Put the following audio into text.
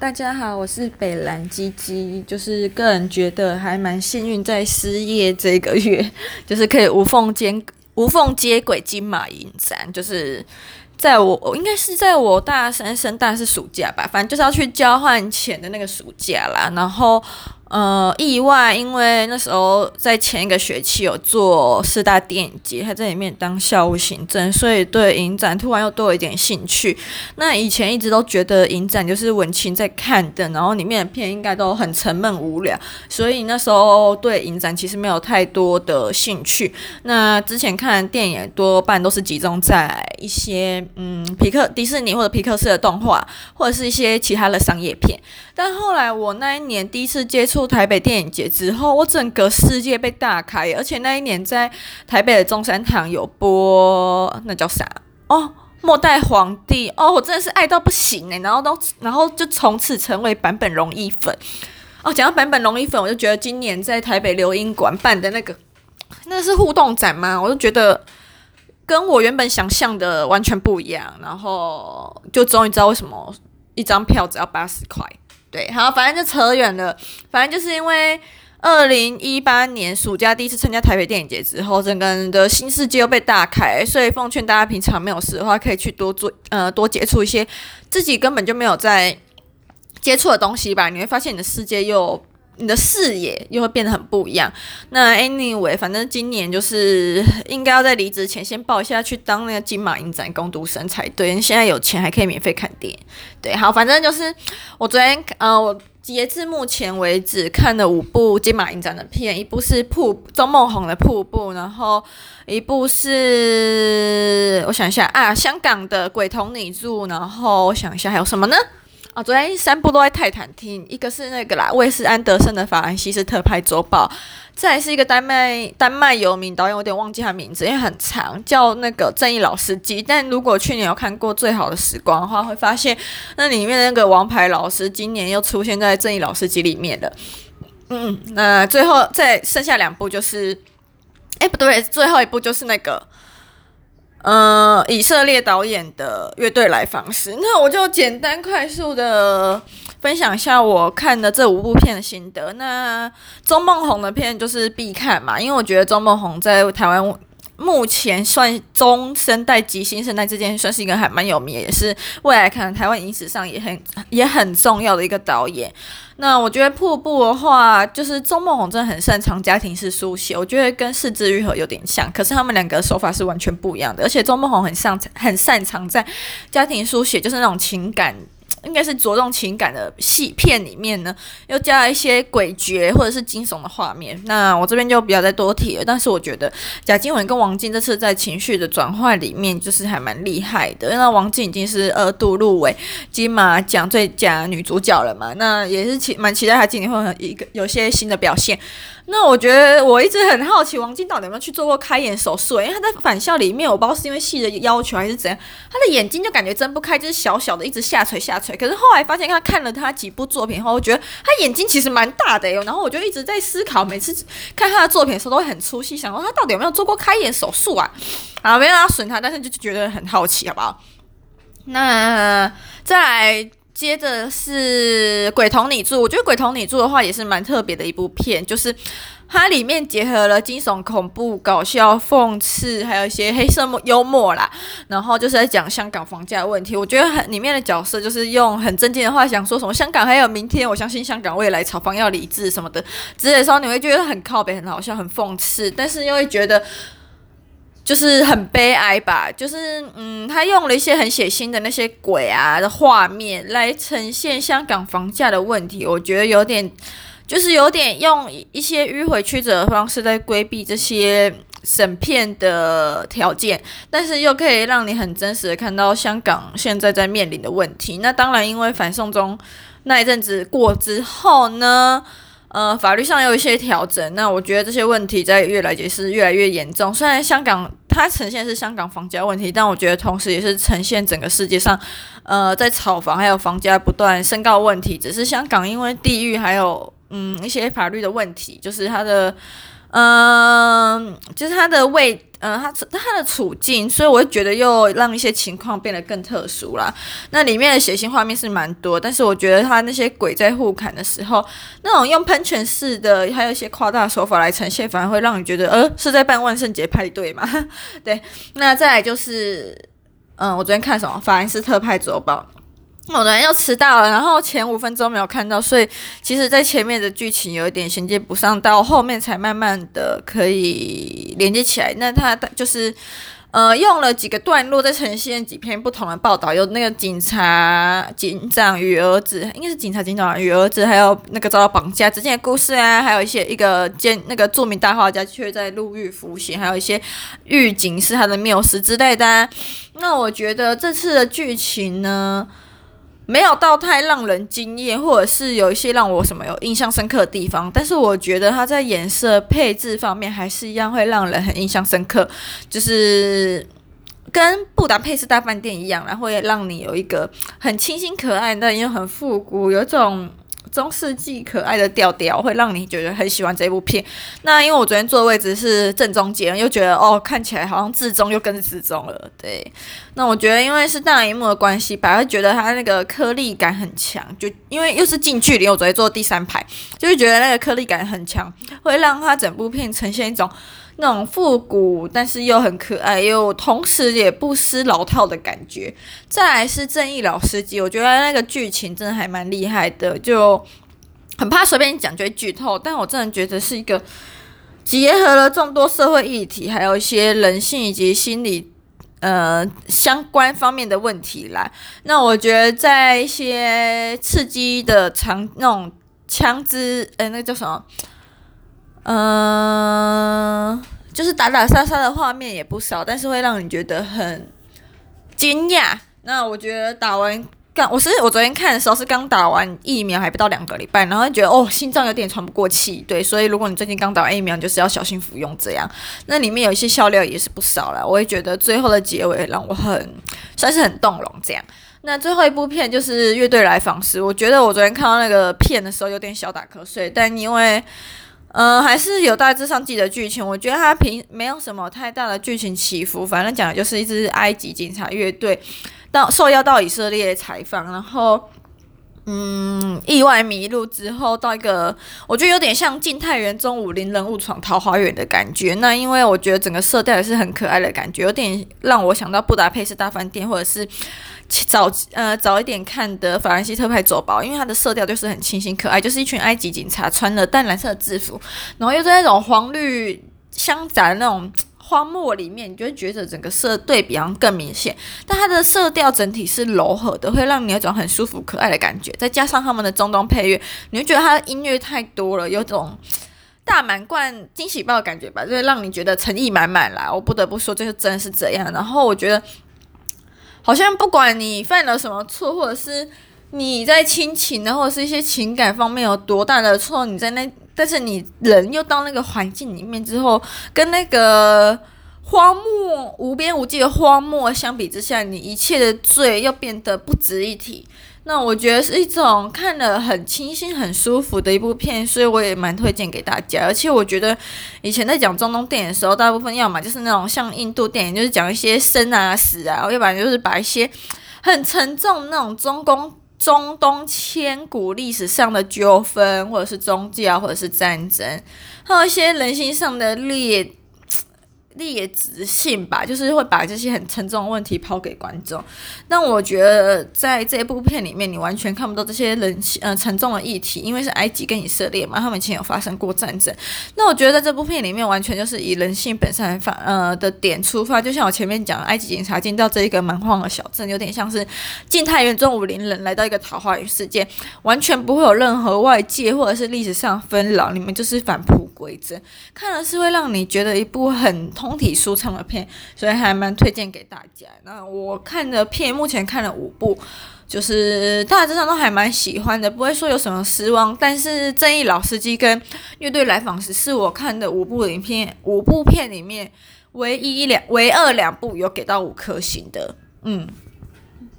大家好，我是北蓝鸡鸡，就是个人觉得还蛮幸运，在失业这个月，就是可以无缝接无缝接轨金马影展，就是在我应该是在我大三升大四暑假吧，反正就是要去交换钱的那个暑假啦，然后。呃，意外，因为那时候在前一个学期有做四大电影节，还在里面当校务行政，所以对影展突然又多了一点兴趣。那以前一直都觉得影展就是文青在看的，然后里面的片应该都很沉闷无聊，所以那时候对影展其实没有太多的兴趣。那之前看的电影多半都是集中在一些嗯皮克迪士尼或者皮克斯的动画，或者是一些其他的商业片。但后来我那一年第一次接触台北电影节之后，我整个世界被大开，而且那一年在台北的中山堂有播那叫啥哦，《末代皇帝》哦，我真的是爱到不行哎，然后都然后就从此成为版本龙一粉哦。讲到版本龙一粉，我就觉得今年在台北流英馆办的那个那是互动展吗？我就觉得跟我原本想象的完全不一样，然后就终于知道为什么一张票只要八十块。对，好，反正就扯远了。反正就是因为二零一八年暑假第一次参加台北电影节之后，整个人的新世界又被打开，所以奉劝大家平常没有事的话，可以去多做，呃，多接触一些自己根本就没有在接触的东西吧。你会发现你的世界又。你的视野又会变得很不一样。那 anyway，反正今年就是应该要在离职前先报一下去当那个金马影展工读生才对。现在有钱还可以免费看电影。对，好，反正就是我昨天呃，我截至目前为止看了五部金马影展的片，一部是瀑周梦红的瀑布，然后一部是我想一下啊，香港的鬼童你住，然后我想一下还有什么呢？啊，昨天三部都在泰坦厅，一个是那个啦，卫斯安德森的《法兰西斯特派周报》，再是一个丹麦丹麦有名导演，我有点忘记他名字，因为很长，叫那个正义老司机。但如果去年有看过《最好的时光》的话，会发现那里面那个王牌老师，今年又出现在《正义老司机》里面了。嗯，那最后再剩下两部就是，哎，不对，最后一部就是那个。呃，以色列导演的乐队来访时，那我就简单快速的分享一下我看的这五部片的心得。那周梦红的片就是必看嘛，因为我觉得周梦红在台湾目前算中生代及新生代之间算是一个还蛮有名，也是未来可能台湾影史上也很也很重要的一个导演。那我觉得瀑布的话，就是钟梦宏真的很擅长家庭式书写，我觉得跟是枝裕和有点像，可是他们两个手法是完全不一样的。而且钟梦宏很擅长很擅长在家庭书写，就是那种情感。应该是着重情感的戏片里面呢，又加了一些诡谲或者是惊悚的画面。那我这边就不要再多提了。但是我觉得贾静雯跟王静这次在情绪的转换里面，就是还蛮厉害的。那王静已经是二度入围金马奖最佳女主角了嘛？那也是期蛮期待她今年会有一个有些新的表现。那我觉得我一直很好奇，王净到底有没有去做过开眼手术？因为她在返校里面，我不知道是因为戏的要求还是怎样，她的眼睛就感觉睁不开，就是小小的一直下垂下垂。可是后来发现，他看了他几部作品后，我觉得他眼睛其实蛮大的哟。然后我就一直在思考，每次看他的作品的时候都会很出戏，想说他到底有没有做过开眼手术啊？啊，没有要损他，但是就觉得很好奇，好不好？那再来。接着是《鬼童你住》，我觉得《鬼童你住》的话也是蛮特别的一部片，就是它里面结合了惊悚、恐怖、搞笑、讽刺，还有一些黑色幽默啦。然后就是在讲香港房价问题，我觉得很里面的角色就是用很正经的话想说什么香港还有明天，我相信香港未来炒房要理智什么的，之类的时候你会觉得很靠北、很好笑、很讽刺，但是又会觉得。就是很悲哀吧，就是嗯，他用了一些很血腥的那些鬼啊的画面来呈现香港房价的问题，我觉得有点，就是有点用一些迂回曲折的方式在规避这些审片的条件，但是又可以让你很真实的看到香港现在在面临的问题。那当然，因为反送中那一阵子过之后呢。呃，法律上有一些调整，那我觉得这些问题在越来也是越来越严重。虽然香港它呈现是香港房价问题，但我觉得同时也是呈现整个世界上，呃，在炒房还有房价不断升高问题。只是香港因为地域还有嗯一些法律的问题，就是它的呃嗯，就是他的位，嗯，他他的处境，所以我会觉得又让一些情况变得更特殊啦。那里面的血腥画面是蛮多，但是我觉得他那些鬼在互砍的时候，那种用喷泉式的，还有一些夸大手法来呈现，反而会让你觉得，呃，是在办万圣节派对嘛？对。那再来就是，嗯，我昨天看什么《法兰斯特派周报》。我的人又迟到了，然后前五分钟没有看到，所以其实，在前面的剧情有一点衔接不上，到后面才慢慢的可以连接起来。那他就是，呃，用了几个段落，在呈现几篇不同的报道，有那个警察警长与儿子，应该是警察警长与儿子，还有那个遭到绑架之间的故事啊，还有一些一个监那个著名大画家却在入狱服刑，还有一些狱警是他的缪斯之类的。那我觉得这次的剧情呢，没有到太让人惊艳，或者是有一些让我什么有印象深刻的地方，但是我觉得它在颜色配置方面还是一样会让人很印象深刻，就是跟《布达佩斯大饭店》一样，然后会让你有一个很清新可爱，但又很复古，有种。中世纪可爱的调调会让你觉得很喜欢这部片。那因为我昨天坐的位置是正中间，又觉得哦，看起来好像至中又更至中了。对，那我觉得因为是大荧幕的关系吧，会觉得它那个颗粒感很强。就因为又是近距离，我昨天坐第三排，就会觉得那个颗粒感很强，会让它整部片呈现一种。那种复古，但是又很可爱，又同时也不失老套的感觉。再来是正义老司机，我觉得那个剧情真的还蛮厉害的，就很怕随便讲就剧透，但我真的觉得是一个结合了众多社会议题，还有一些人性以及心理呃相关方面的问题啦。那我觉得在一些刺激的场那种枪支，呃，那个叫什么？嗯、就是打打杀杀的画面也不少，但是会让你觉得很惊讶。那我觉得打完刚，我是我昨天看的时候是刚打完疫苗，还不到两个礼拜，然后觉得哦，心脏有点喘不过气。对，所以如果你最近刚打完疫苗，就是要小心服用这样。那里面有一些笑料也是不少啦，我也觉得最后的结尾让我很算是很动容这样。那最后一部片就是《乐队来访时》，我觉得我昨天看到那个片的时候有点小打瞌睡，但因为。嗯、还是有大致上记得剧情。我觉得它平没有什么太大的剧情起伏，反正讲的就是一支埃及警察乐队到受邀到以色列采访，然后嗯意外迷路之后到一个我觉得有点像静态园中武林人误闯桃花源的感觉。那因为我觉得整个色调也是很可爱的感觉，有点让我想到布达佩斯大饭店或者是。早呃早一点看的《法兰西特派走宝》，因为它的色调就是很清新可爱，就是一群埃及警察穿了淡蓝色的制服，然后又在那种黄绿相杂的那种荒漠里面，你就会觉得整个色对比好像更明显。但它的色调整体是柔和的，会让你有种很舒服可爱的感觉。再加上他们的中东配乐，你会觉得它的音乐太多了，有种大满贯惊喜包的感觉吧，就会让你觉得诚意满满啦。我不得不说，这个真的是这样。然后我觉得。好像不管你犯了什么错，或者是你在亲情的或者是一些情感方面有多大的错，你在那，但是你人又到那个环境里面之后，跟那个荒漠无边无际的荒漠相比之下，你一切的罪又变得不值一提。那我觉得是一种看了很清新、很舒服的一部片，所以我也蛮推荐给大家。而且我觉得以前在讲中东电影的时候，大部分要么就是那种像印度电影，就是讲一些生啊死啊，要不然就是把一些很沉重那种中东中东千古历史上的纠纷，或者是宗教，或者是战争，还有一些人性上的裂。劣质性吧，就是会把这些很沉重的问题抛给观众。那我觉得在这一部片里面，你完全看不到这些人性呃沉重的议题，因为是埃及跟以色列嘛，他们以前有发生过战争。那我觉得在这部片里面，完全就是以人性本善发呃的点出发，就像我前面讲，埃及警察进到这一个蛮荒的小镇，有点像是静态园中武林人来到一个桃花源世界，完全不会有任何外界或者是历史上纷扰，你们就是返璞归真，看了是会让你觉得一部很。通体舒畅的片，所以还蛮推荐给大家。那我看的片，目前看了五部，就是大致上都还蛮喜欢的，不会说有什么失望。但是《正义老司机》跟《乐队来访时》是我看的五部影片，五部片里面唯一两、唯二两部有给到五颗星的。嗯。